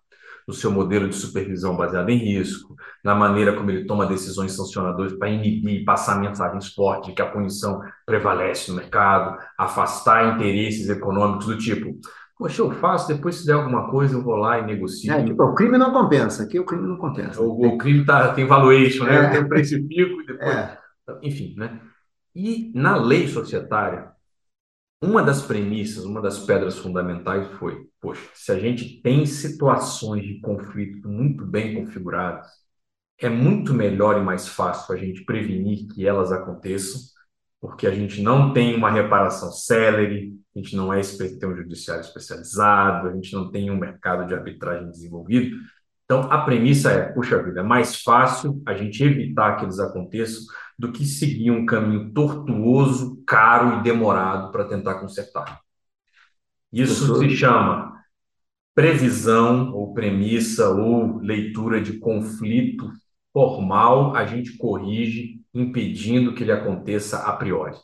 no seu modelo de supervisão baseado em risco, na maneira como ele toma decisões sancionadoras para inibir e passar mensagens fortes de que a punição prevalece no mercado, afastar interesses econômicos do tipo Poxa, eu faço, depois se der alguma coisa eu vou lá e negocio. É, tipo, o crime não compensa, aqui o crime não compensa. O, o crime tá, tem valuation, né? É. Tem preço pico e depois... É. Enfim, né? E na lei societária, uma das premissas, uma das pedras fundamentais foi, poxa, se a gente tem situações de conflito muito bem configuradas, é muito melhor e mais fácil a gente prevenir que elas aconteçam, porque a gente não tem uma reparação célere, a gente não é tem um judiciário especializado, a gente não tem um mercado de arbitragem desenvolvido. Então, a premissa é, puxa vida, é mais fácil a gente evitar que eles aconteçam do que seguir um caminho tortuoso, caro e demorado para tentar consertar. Isso se chama previsão ou premissa ou leitura de conflito formal, a gente corrige, impedindo que ele aconteça a priori.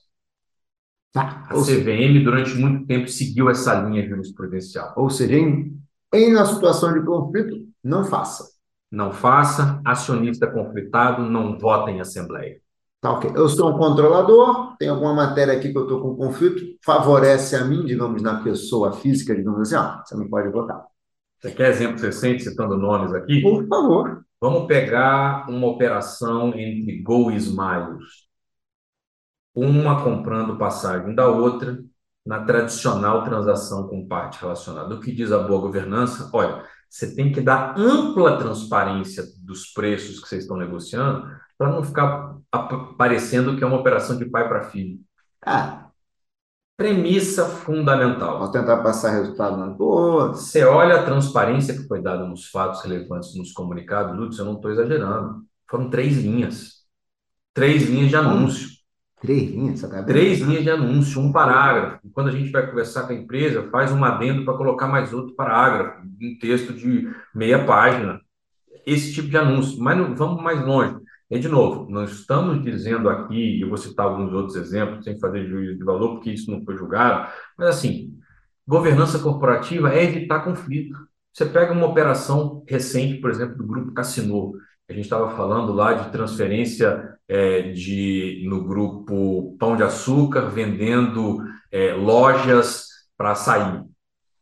Tá. A CVM, durante muito tempo, seguiu essa linha jurisprudencial. Ou seja, em, em uma situação de conflito, não faça. Não faça, acionista conflitado, não vota em assembleia. Tá ok. Eu sou um controlador, tem alguma matéria aqui que eu estou com conflito, favorece a mim, digamos, na pessoa física, digamos assim, ó, você não pode votar. Você quer exemplo recente, citando nomes aqui? Por favor. Vamos pegar uma operação entre Gol e Smiles. Uma comprando passagem da outra, na tradicional transação com parte relacionada. O que diz a boa governança? Olha, você tem que dar ampla transparência dos preços que vocês estão negociando para não ficar parecendo que é uma operação de pai para filho. Ah, Premissa fundamental. vou tentar passar resultado na boa. Você olha a transparência que foi dada nos fatos relevantes nos comunicados, Lutz, eu não estou exagerando. Foram três linhas. Três linhas de anúncio. Três linhas, você tá? Três linhas de anúncio, um parágrafo. Quando a gente vai conversar com a empresa, faz um adendo para colocar mais outro parágrafo, um texto de meia página. Esse tipo de anúncio. Mas não, vamos mais longe. E, de novo, não estamos dizendo aqui, e eu vou citar alguns outros exemplos, sem fazer juízo de valor, porque isso não foi julgado, mas assim, governança corporativa é evitar conflito. Você pega uma operação recente, por exemplo, do grupo Cassino, a gente estava falando lá de transferência é, de no grupo Pão de Açúcar, vendendo é, lojas para açaí.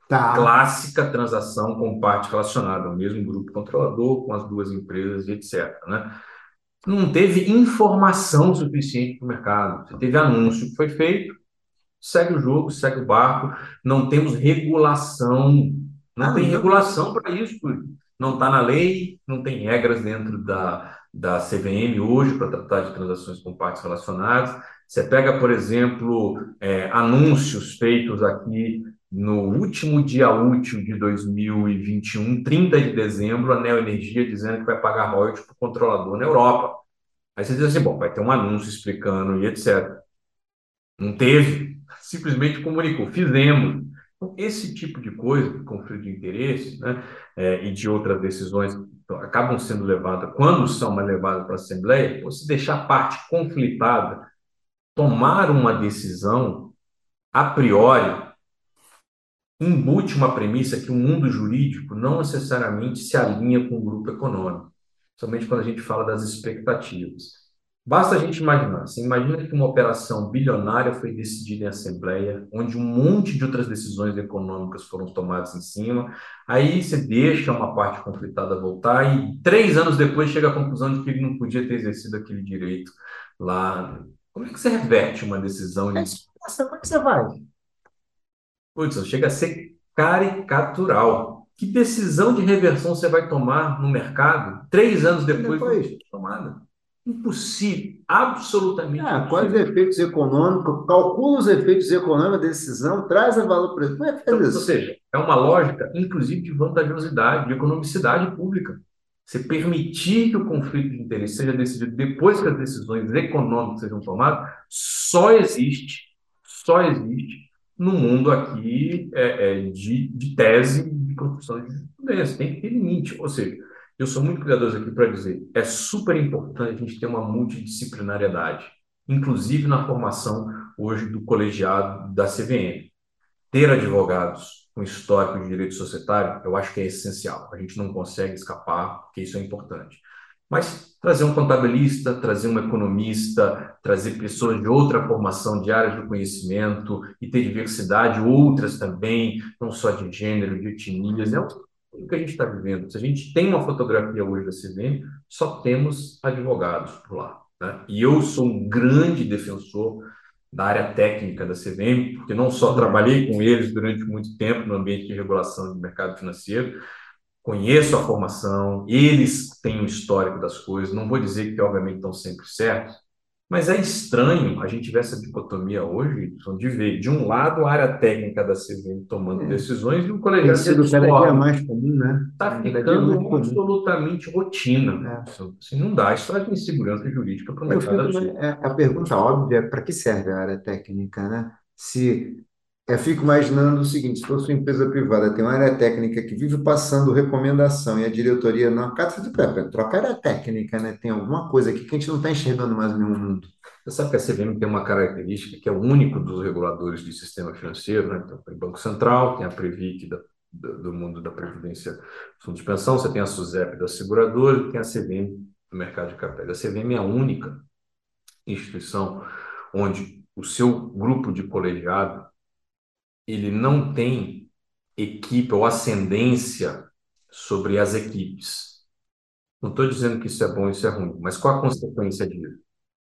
Tá. Clássica transação com parte relacionada, o mesmo grupo controlador, com as duas empresas, etc. Né? Não teve informação suficiente para o mercado. Você teve anúncio que foi feito, segue o jogo, segue o barco. Não temos regulação. Não Ah, tem não. regulação para isso. Não está na lei, não tem regras dentro da, da CVM hoje para tratar de transações com partes relacionadas. Você pega, por exemplo, é, anúncios feitos aqui no último dia útil de 2021, 30 de dezembro, a Neoenergia dizendo que vai pagar royalties para o controlador na Europa. Aí você diz assim, bom, vai ter um anúncio explicando e etc. Não teve, simplesmente comunicou, fizemos. Então, esse tipo de coisa, conflito de interesse, né, é, e de outras decisões acabam sendo levadas, quando são levadas para a Assembleia, você deixar a parte conflitada tomar uma decisão a priori embute uma premissa que o mundo jurídico não necessariamente se alinha com o grupo econômico, somente quando a gente fala das expectativas. Basta a gente imaginar, você imagina que uma operação bilionária foi decidida em assembleia, onde um monte de outras decisões econômicas foram tomadas em cima, aí você deixa uma parte conflitada voltar e três anos depois chega à conclusão de que ele não podia ter exercido aquele direito lá. Como é que você reverte uma decisão? Nossa, como é que você vai? Putz, chega a ser caricatural. Que decisão de reversão você vai tomar no mercado três anos depois Depois. de tomada? Impossível, absolutamente Ah, quais impossível. efeitos econômicos, calcula os efeitos econômicos da decisão, traz a valor para Como é Então, ou seja, é uma lógica, inclusive, de vantajosidade, de economicidade pública. Você permitir que o conflito de interesse seja decidido depois que as decisões econômicas sejam tomadas, só existe, só existe no mundo aqui é, é, de, de tese de construção de jurisprudência. Tem que ter limite. Ou seja, eu sou muito cuidadoso aqui para dizer, é super importante a gente ter uma multidisciplinariedade, inclusive na formação hoje do colegiado da CVM. Ter advogados com histórico de direito societário, eu acho que é essencial. A gente não consegue escapar, porque isso é importante. Mas trazer um contabilista, trazer um economista, trazer pessoas de outra formação, de áreas do conhecimento e ter diversidade, outras também, não só de gênero, de etnias, é o que a gente está vivendo. Se a gente tem uma fotografia hoje da CVM, só temos advogados por lá. Né? E eu sou um grande defensor da área técnica da CVM, porque não só trabalhei com eles durante muito tempo no ambiente de regulação do mercado financeiro, conheço a formação, eles têm o histórico das coisas, não vou dizer que, obviamente, estão sempre certos, mas é estranho a gente ver essa dicotomia hoje, de ver, de um lado, a área técnica da CVM tomando é. decisões e o colegiado sido cada dia mais comum, né? Está ficando absolutamente rotina. É. Assim, não dá, isso traz insegurança jurídica para o mercado. Fico, é, a pergunta óbvia é para que serve a área técnica, né? Se eu fico imaginando o seguinte: se fosse uma empresa privada, tem uma área técnica que vive passando recomendação e a diretoria não acata, você diz, troca área técnica, né? Tem alguma coisa aqui que a gente não está enxergando mais no mundo. Você sabe que a CVM tem uma característica que é o único dos reguladores de sistema financeiro, né? Então, tem o Banco Central, tem a Previc da, do mundo da Previdência, Fundo de Pensão, você tem a SUSEP da seguradora e tem a CVM do mercado de capitais. A CVM é a única instituição onde o seu grupo de colegiado ele não tem equipe ou ascendência sobre as equipes. Não estou dizendo que isso é bom, isso é ruim, mas qual a consequência disso?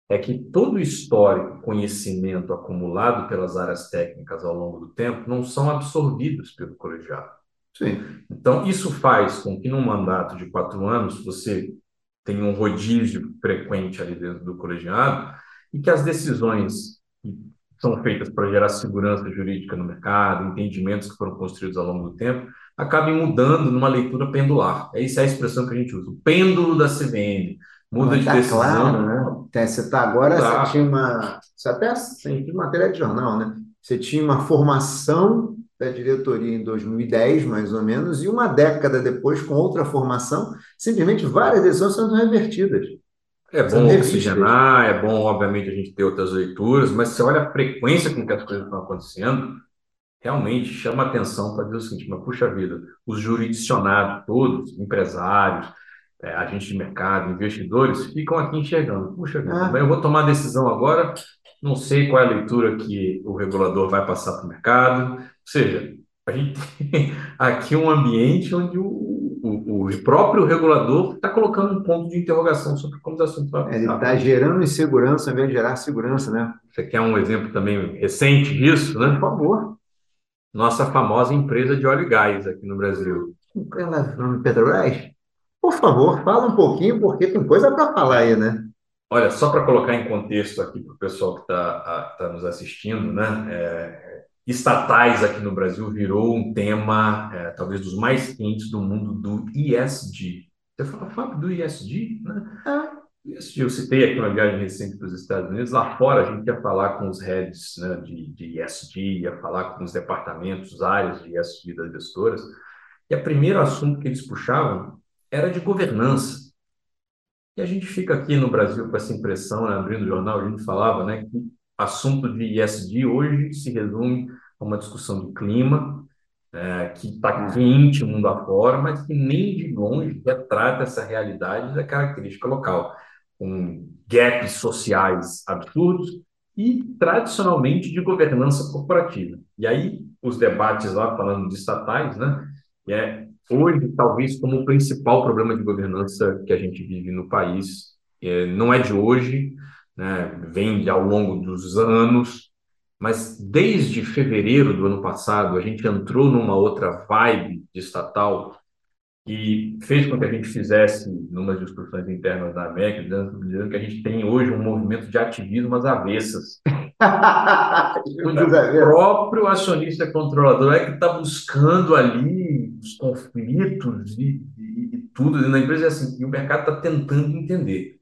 É que todo o histórico, conhecimento acumulado pelas áreas técnicas ao longo do tempo não são absorvidos pelo colegiado. Sim. Então, isso faz com que, num mandato de quatro anos, você tenha um rodízio frequente ali dentro do colegiado e que as decisões são feitas para gerar segurança jurídica no mercado, entendimentos que foram construídos ao longo do tempo, acabem mudando numa leitura pendular. Essa é a expressão que a gente usa, o pêndulo da CVM. Muda Mas de tá decisão. Claro, né? Você está agora, tá. você tinha uma. Você até tem matéria de jornal, né? Você tinha uma formação da diretoria em 2010, mais ou menos, e uma década depois, com outra formação, simplesmente várias decisões sendo revertidas. É bom oxigenar, é bom, obviamente, a gente ter outras leituras, mas você olha a frequência com que as coisas estão acontecendo, realmente chama atenção para dizer o seguinte, mas puxa vida, os jurisdicionados todos, empresários, é, agentes de mercado, investidores, ficam aqui enxergando, puxa vida, ah. eu vou tomar a decisão agora, não sei qual é a leitura que o regulador vai passar para o mercado, ou seja, a gente tem aqui um ambiente onde o o, próprio regulador está colocando um ponto de interrogação sobre como os assuntos vão Ele está gerando insegurança ao invés de gerar segurança, né? Você quer um exemplo também recente disso, né? Por favor. Nossa famosa empresa de óleo e gás aqui no Brasil. Ela nome Petrobras? Por favor, fala um pouquinho, porque tem coisa para falar aí, né? Olha, só para colocar em contexto aqui para o pessoal que está tá nos assistindo, né? É, estatais aqui no Brasil virou um tema, é, talvez, dos mais quentes do mundo do ESG. Você fala, Fábio, do ESG? Né? É. ESG, eu citei aqui uma viagem recente para os Estados Unidos. Lá fora, a gente ia falar com os heads né, de, de ESG, ia falar com os departamentos, áreas de ESG das gestoras. E o primeiro assunto que eles puxavam era de governança. E a gente fica aqui no Brasil com essa impressão, né, abrindo o jornal, a gente falava né, que assunto de ESG hoje se resume a uma discussão do clima, é, que está é. quente mundo afora, mas que nem de longe retrata essa realidade da característica local, com gaps sociais absurdos e, tradicionalmente, de governança corporativa. E aí, os debates lá, falando de estatais, né, é hoje, talvez, como o principal problema de governança que a gente vive no país, é, não é de hoje, né, vem ao longo dos anos, mas desde fevereiro do ano passado a gente entrou numa outra vibe estatal e fez com que a gente fizesse, numas discussões internas da AMEC, dizendo, que a gente tem hoje um movimento de ativismo às avessas. o próprio acionista controlador é que está buscando ali os conflitos e, e, e tudo na empresa, é assim, e o mercado está tentando entender.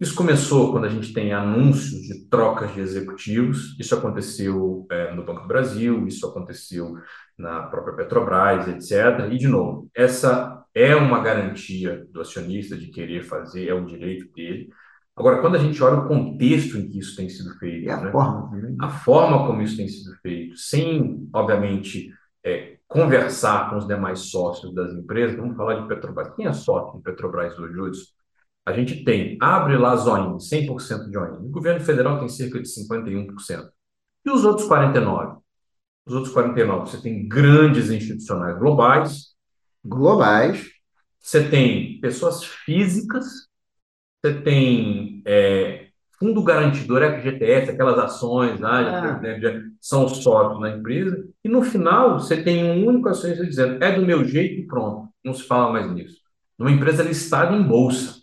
Isso começou quando a gente tem anúncios de trocas de executivos. Isso aconteceu é, no Banco do Brasil, isso aconteceu na própria Petrobras, etc. E, de novo, essa é uma garantia do acionista de querer fazer, é um direito dele. Agora, quando a gente olha o contexto em que isso tem sido feito, e a, né? forma, a forma como isso tem sido feito, sem, obviamente, é, conversar com os demais sócios das empresas, vamos falar de Petrobras. Quem é sócio de Petrobras hoje? A gente tem, abre lá as OIN, 100% de OIN. O governo federal tem cerca de 51%. E os outros 49%? Os outros 49%, você tem grandes institucionais globais. Globais. Você tem pessoas físicas. Você tem é, fundo garantidor, FGTS, aquelas ações lá, ah. né, são sócios na empresa. E no final, você tem um único acionista dizendo, é do meu jeito e pronto. Não se fala mais nisso. Numa empresa listada em bolsa.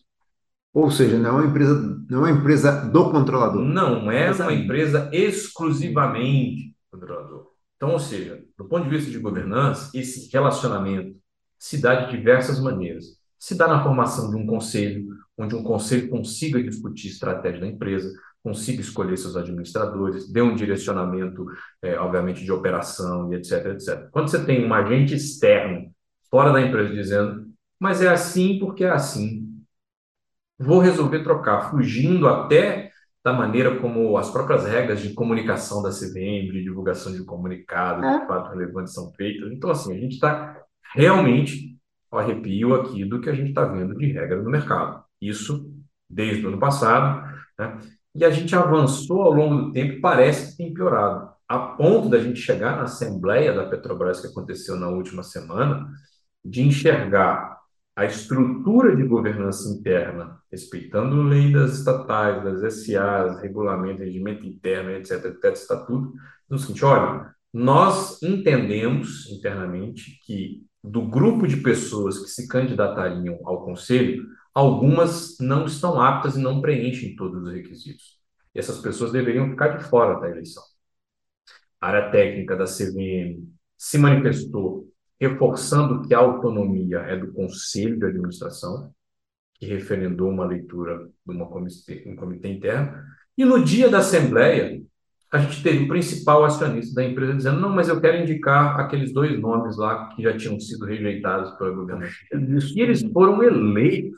Ou seja, não é uma empresa, não é uma empresa do controlador. Não é uma empresa exclusivamente controlador. Então, ou seja, do ponto de vista de governança, esse relacionamento se dá de diversas maneiras. Se dá na formação de um conselho, onde um conselho consiga discutir estratégia da empresa, consiga escolher seus administradores, dê um direcionamento, é, obviamente, de operação e etc, etc. Quando você tem um agente externo fora da empresa dizendo, mas é assim porque é assim, vou resolver trocar, fugindo até da maneira como as próprias regras de comunicação da CVM, de divulgação de comunicados, é. de fato relevantes são feitas. Então, assim, a gente está realmente ao arrepio aqui do que a gente está vendo de regra no mercado. Isso desde o ano passado, né? E a gente avançou ao longo do tempo e parece que tem piorado, a ponto da gente chegar na Assembleia da Petrobras que aconteceu na última semana, de enxergar a estrutura de governança interna, respeitando a lei das estatais, das SAs, regulamento, regimento interno, etc., etc., estatuto, no seguinte, olha, nós entendemos internamente que do grupo de pessoas que se candidatariam ao conselho, algumas não estão aptas e não preenchem todos os requisitos. E essas pessoas deveriam ficar de fora da eleição. A área técnica da CVM se manifestou reforçando que a autonomia é do Conselho de Administração, que referendou uma leitura de uma comitê, um comitê interno, e no dia da Assembleia, a gente teve o principal acionista da empresa dizendo: não, mas eu quero indicar aqueles dois nomes lá que já tinham sido rejeitados pela governança. E eles foram eleitos.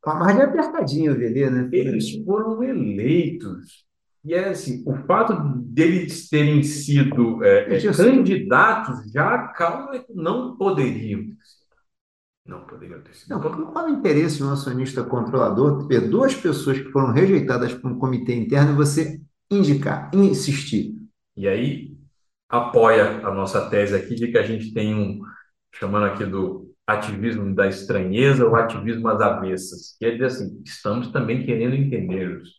Com a margem apertadinha, o VD, né? Eles foram eleitos e é assim, o fato deles terem sido é, é, candidatos já calma não poderiam ter sido. Não poderiam ter sido. Não, qual é o interesse de um acionista controlador ter duas pessoas que foram rejeitadas por um comitê interno e você indicar, insistir? E aí apoia a nossa tese aqui de que a gente tem um, chamando aqui do ativismo da estranheza ou ativismo às avessas. Quer dizer assim, estamos também querendo entender-os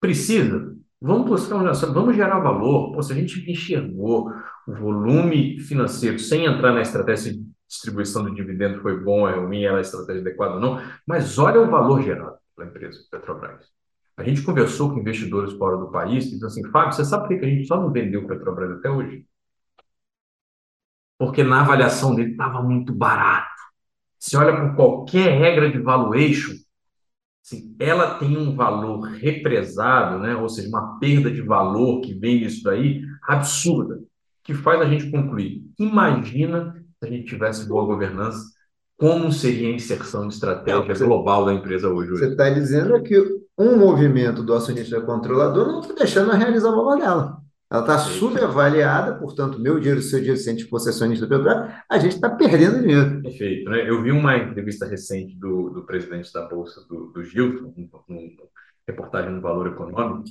Precisa? Vamos buscar um vamos gerar valor. Pô, se a gente enxergou o volume financeiro sem entrar na estratégia de distribuição do dividendo foi bom, é ruim, era a estratégia adequada ou não, mas olha o valor gerado pela empresa Petrobras. A gente conversou com investidores fora do país e disse assim, Fábio, você sabe por que a gente só não vendeu Petrobras até hoje? Porque na avaliação dele estava muito barato. Se olha por qualquer regra de valuation, assim, ela tem um valor represado, né? ou seja, uma perda de valor que vem disso daí, absurda, que faz a gente concluir. Imagina se a gente tivesse boa governança, como seria a inserção de estratégia você, global da empresa hoje? Você está dizendo que um movimento do acionista controlador não está deixando a realizar o valor dela. Ela está subavaliada, portanto, meu dinheiro, seu dinheiro, se a gente fosse acionista do Petrobras, a gente está perdendo dinheiro. Perfeito. Né? Eu vi uma entrevista recente do, do presidente da Bolsa, do, do Gilson, um, reportagem no Valor Econômico,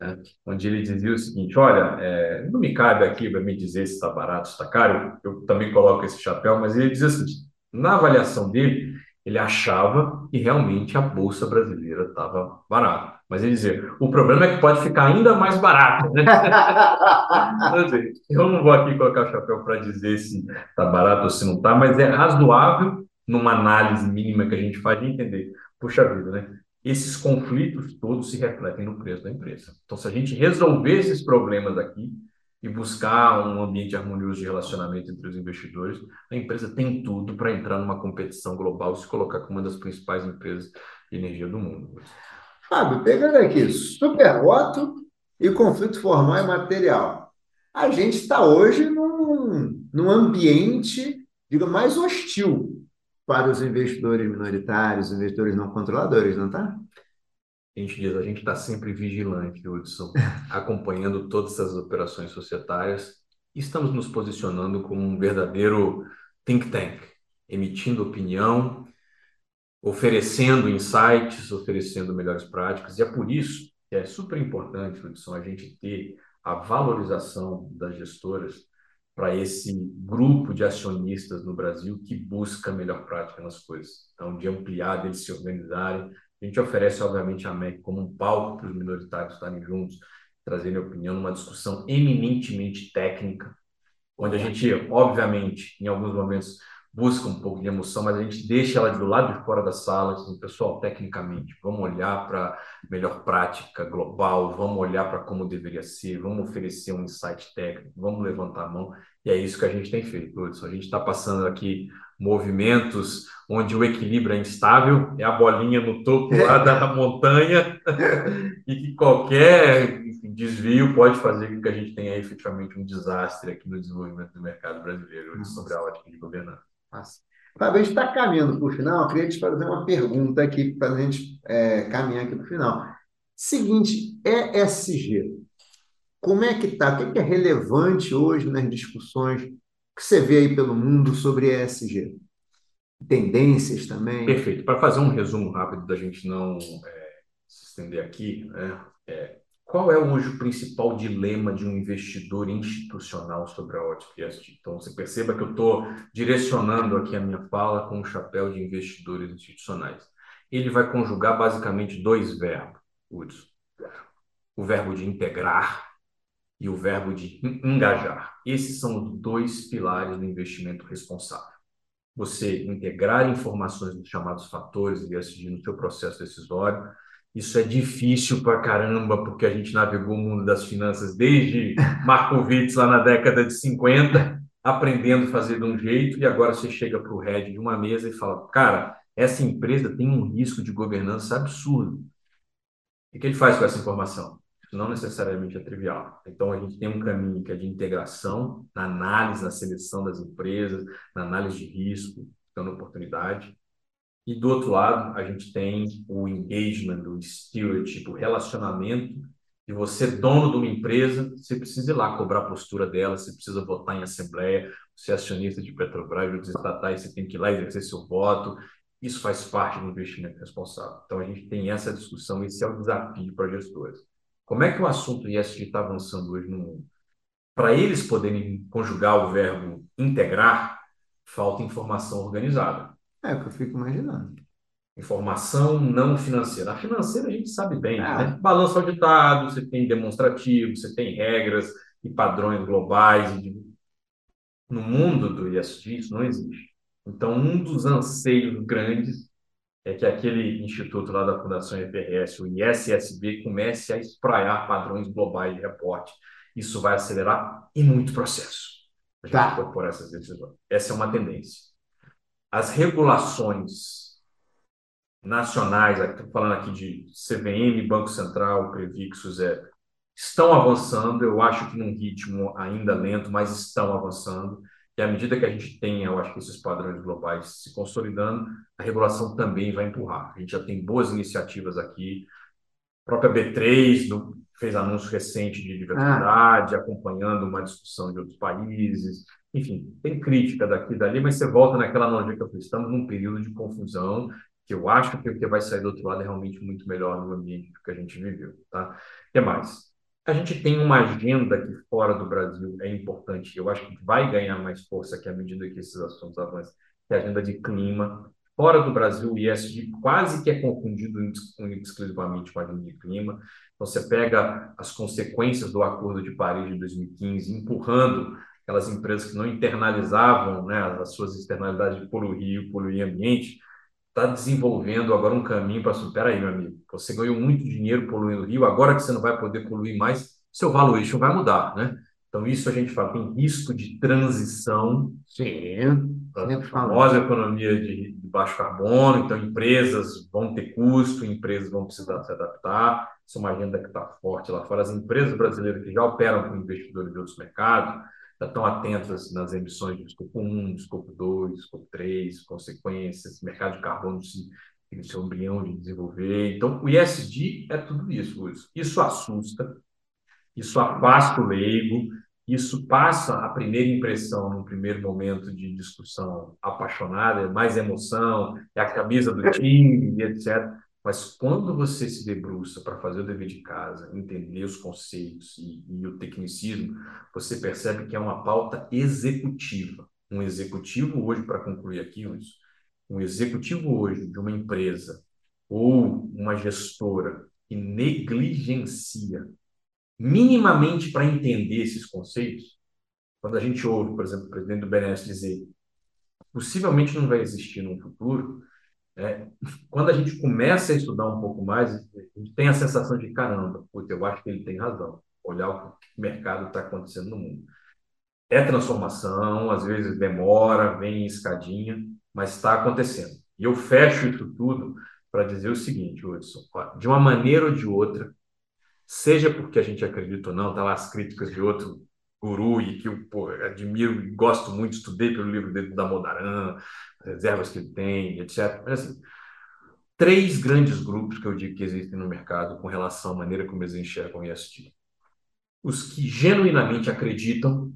né? onde ele dizia o seguinte: olha, é, não me cabe aqui para me dizer se está barato, se está caro, eu também coloco esse chapéu, mas ele dizia seguinte: na avaliação dele, ele achava que realmente a Bolsa brasileira estava barata. Mas ele dizia, o problema é que pode ficar ainda mais barato. Né? eu não vou aqui colocar o chapéu para dizer se está barato ou se não está, mas é razoável, numa análise mínima que a gente faz, de entender. Puxa vida, né? Esses conflitos todos se refletem no preço da empresa. Então, se a gente resolver esses problemas aqui, e buscar um ambiente harmonioso de relacionamento entre os investidores, a empresa tem tudo para entrar numa competição global e se colocar como uma das principais empresas de energia do mundo. Fábio, pegando aqui, supervoto e conflito formal e material. A gente está hoje num, num ambiente, diga, mais hostil para os investidores minoritários, investidores não controladores, não está? A gente diz, a gente está sempre vigilante, Hudson, acompanhando todas essas operações societárias estamos nos posicionando como um verdadeiro think tank, emitindo opinião, oferecendo insights, oferecendo melhores práticas, e é por isso que é super importante, Hudson, a gente ter a valorização das gestoras para esse grupo de acionistas no Brasil que busca melhor prática nas coisas. Então, de ampliar, deles se organizarem. A gente oferece, obviamente, a MEC como um palco para os minoritários estarem juntos, trazerem opinião numa discussão eminentemente técnica, onde a gente, obviamente, em alguns momentos busca um pouco de emoção, mas a gente deixa ela do lado de fora da sala, assim, pessoal, tecnicamente, vamos olhar para melhor prática global, vamos olhar para como deveria ser, vamos oferecer um insight técnico, vamos levantar a mão, e é isso que a gente tem feito, Hudson. A gente está passando aqui movimentos onde o equilíbrio é instável, é a bolinha no topo lá da montanha, e que qualquer desvio pode fazer com que a gente tenha efetivamente um desastre aqui no desenvolvimento do mercado brasileiro sobre a ótica de governança. Massa. A gente está caminhando para o final. Eu queria te fazer uma pergunta aqui para a gente é, caminhar aqui para o final. Seguinte, ESG. Como é que está? O que é relevante hoje nas discussões que você vê aí pelo mundo sobre ESG? Tendências também? Perfeito. Para fazer um resumo rápido da gente não é, se estender aqui, né? É, qual é hoje o principal dilema de um investidor institucional sobre a ótica? Então, você perceba que eu estou direcionando aqui a minha fala com o chapéu de investidores institucionais. Ele vai conjugar basicamente dois verbos. O verbo de integrar e o verbo de engajar. Esses são os dois pilares do investimento responsável. Você integrar informações dos chamados fatores ESG no seu processo decisório, isso é difícil pra caramba, porque a gente navegou o mundo das finanças desde Markowitz lá na década de 50, aprendendo a fazer de um jeito, e agora você chega para o head de uma mesa e fala: cara, essa empresa tem um risco de governança absurdo. O que ele faz com essa informação? Isso não necessariamente é trivial. Então, a gente tem um caminho que é de integração, na análise, na seleção das empresas, na análise de risco, dando oportunidade. E do outro lado, a gente tem o engagement, o stewardship, o relacionamento de você, dono de uma empresa, você precisa ir lá cobrar a postura dela, você precisa votar em assembleia, você é acionista de Petrobras, dos estatais, você tem que ir lá exercer seu voto. Isso faz parte do investimento responsável. Então, a gente tem essa discussão, esse é o desafio para gestores. Como é que o assunto ESG está avançando hoje no mundo? Para eles poderem conjugar o verbo integrar, falta informação organizada. É o que eu fico imaginando. Informação não financeira. A financeira a gente sabe bem, ah. né? Balanço auditado, você tem demonstrativo, você tem regras e padrões globais. No mundo do ISG, isso não existe. Então, um dos anseios grandes é que aquele instituto lá da Fundação FRS, o ISSB, comece a espraiar padrões globais de reporte. Isso vai acelerar e muito processo. A gente tá. incorporar essas decisões. Essa é uma tendência as regulações nacionais, estou falando aqui de CVM, Banco Central, Previc, SUSEP, estão avançando, eu acho que num ritmo ainda lento, mas estão avançando. E à medida que a gente tenha, eu acho que esses padrões globais se consolidando, a regulação também vai empurrar. A gente já tem boas iniciativas aqui. A própria B3 no, fez anúncio recente de diversidade, ah. acompanhando uma discussão de outros países. Enfim, tem crítica daqui e dali, mas você volta naquela analogia que eu fiz. Estamos num período de confusão, que eu acho que o que vai sair do outro lado é realmente muito melhor no ambiente que a gente viveu. Tá? O que mais? A gente tem uma agenda que fora do Brasil é importante, eu acho que vai ganhar mais força que à medida que esses assuntos avançam, que é a agenda de clima. Fora do Brasil, o ISG quase que é confundido exclusivamente com a agenda de clima. Então, você pega as consequências do Acordo de Paris de 2015, empurrando aquelas empresas que não internalizavam né, as suas externalidades de poluir, poluir ambiente, está desenvolvendo agora um caminho para superar aí, meu amigo. Você ganhou muito dinheiro poluindo o rio, agora que você não vai poder poluir mais, seu valuation vai mudar, né? Então, isso a gente fala, tem risco de transição. Sim. A famosa economia de, de, baixo carbono, então empresas vão ter custo, empresas vão precisar se adaptar. Isso é uma agenda que está forte lá fora. As empresas brasileiras que já operam com investidores de outros mercados, já estão atentas nas emissões de escopo 1, escopo 2, escopo 3, consequências, mercado de carbono se tem seu embrião de desenvolver. Então, o ISD é tudo isso, Isso assusta, isso afasta o leigo, Isso passa a primeira impressão, no primeiro momento de discussão apaixonada, é mais emoção, é a camisa do time, etc. Mas quando você se debruça para fazer o dever de casa, entender os conceitos e, e o tecnicismo, você percebe que é uma pauta executiva. Um executivo hoje, para concluir aqui, um executivo hoje de uma empresa ou uma gestora que negligencia minimamente para entender esses conceitos, quando a gente ouve, por exemplo, o presidente do BNS dizer possivelmente não vai existir no futuro, é, quando a gente começa a estudar um pouco mais, a gente tem a sensação de caramba, porque eu acho que ele tem razão, olhar o que o mercado está acontecendo no mundo. É transformação, às vezes demora, vem escadinha, mas está acontecendo. E eu fecho isso tudo para dizer o seguinte, Hudson, de uma maneira ou de outra, seja porque a gente acredita ou não, tá lá as críticas de outro guru e que eu pô, admiro e gosto muito, estudei pelo livro dele da Modaran, as reservas que ele tem, etc. Mas assim, três grandes grupos que eu digo que existem no mercado com relação à maneira como eles enxergam ESG. Os que genuinamente acreditam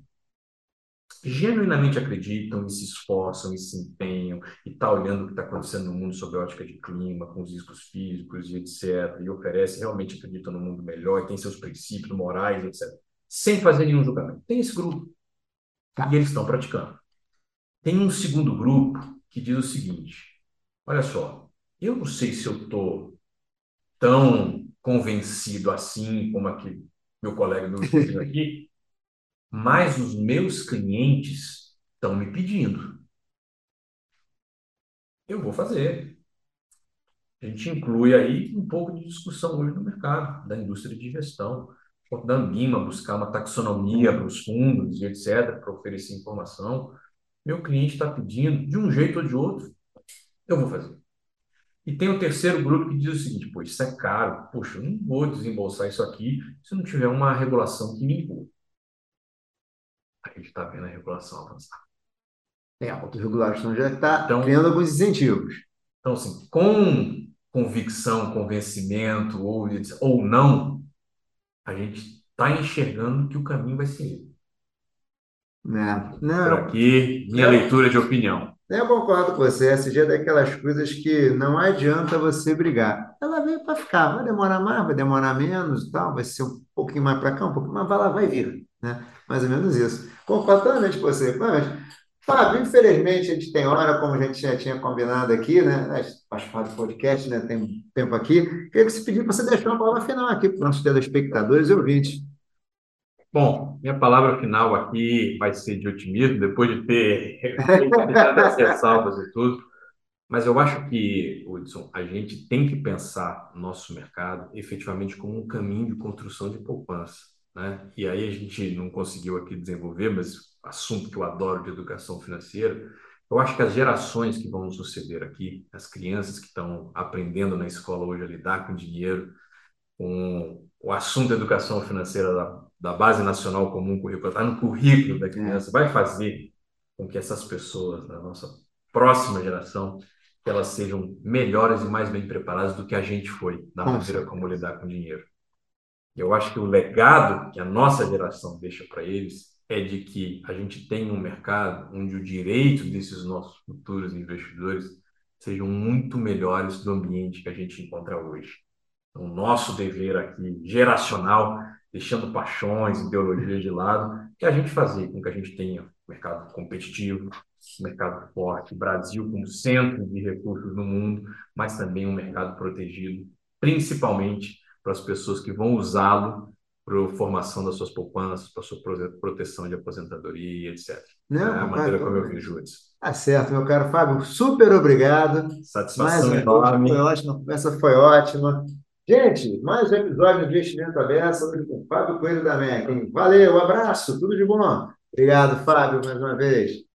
genuinamente acreditam e se esforçam e se empenham e está olhando o que está acontecendo no mundo sob a ótica de clima, com os riscos físicos e etc., e oferece, realmente acreditam no mundo melhor e tem seus princípios morais, etc., sem fazer nenhum julgamento. Tem esse grupo. Tá. E eles estão praticando. Tem um segundo grupo que diz o seguinte: olha só, eu não sei se eu estou tão convencido assim como aqui meu colega meu aqui, mas os meus clientes estão me pedindo. Eu vou fazer. A gente inclui aí um pouco de discussão hoje no mercado, da indústria de gestão, da Ambima buscar uma taxonomia para os fundos e etc., para oferecer informação. Meu cliente está pedindo, de um jeito ou de outro, eu vou fazer. E tem o terceiro grupo que diz o seguinte: pô, isso é caro, poxa, eu não vou desembolsar isso aqui se não tiver uma regulação que me inclua a gente está vendo a regulação avançar. É, a autorregulação já está então, criando alguns incentivos. Então, assim, com convicção, convencimento ou, ou não, a gente está enxergando que o caminho vai ser É, não, Por aqui, minha leitura de opinião. Eu concordo com você. Essa é daquelas coisas que não adianta você brigar. Ela veio para ficar. Vai demorar mais, vai demorar menos, tal, vai ser um pouquinho mais para cá, um pouquinho mais, vai lá, vai vir. Né? Mais ou menos isso. Concordo plenamente com você. Plenamente. Fábio, infelizmente a gente tem hora, como a gente já tinha combinado aqui, né? Faz parte do podcast, né? Tem tempo aqui. Queria que você pedir para você deixar uma palavra final aqui para os nossos telespectadores e ouvintes. Bom, minha palavra final aqui vai ser de otimismo, depois de ter deixado as ressalvas e tudo. Mas eu acho que, Hudson, a gente tem que pensar nosso mercado efetivamente como um caminho de construção de poupança né? E aí a gente não conseguiu aqui desenvolver, mas assunto que eu adoro de educação financeira, eu acho que as gerações que vão suceder aqui, as crianças que estão aprendendo na escola hoje a lidar com dinheiro, com o assunto educação financeira da, da Base Nacional Comum Curricular, está no currículo da criança, vai fazer com que essas pessoas, da nossa próxima geração, que elas sejam melhores e mais bem preparadas do que a gente foi na maneira como lidar com dinheiro. Eu acho que o legado que a nossa geração deixa para eles é de que a gente tem um mercado onde o direito desses nossos futuros investidores sejam muito melhores do ambiente que a gente encontra hoje. Então, nosso dever aqui, geracional, deixando paixões, ideologias de lado, é a gente fazer com que a gente tenha mercado competitivo, mercado forte, Brasil como centro de recursos no mundo, mas também um mercado protegido, principalmente para as pessoas que vão usá-lo para a formação das suas poupanças, para a sua proteção de aposentadoria, etc. Não, é a maneira como eu vejo isso. Tá certo, meu caro Fábio. Super obrigado. Satisfação mais enorme. Foi ótima, a conversa foi ótima. Gente, mais um episódio do Investimento Aberto com Fábio Coelho da MEC. Valeu, um abraço, tudo de bom. Obrigado, Fábio, mais uma vez.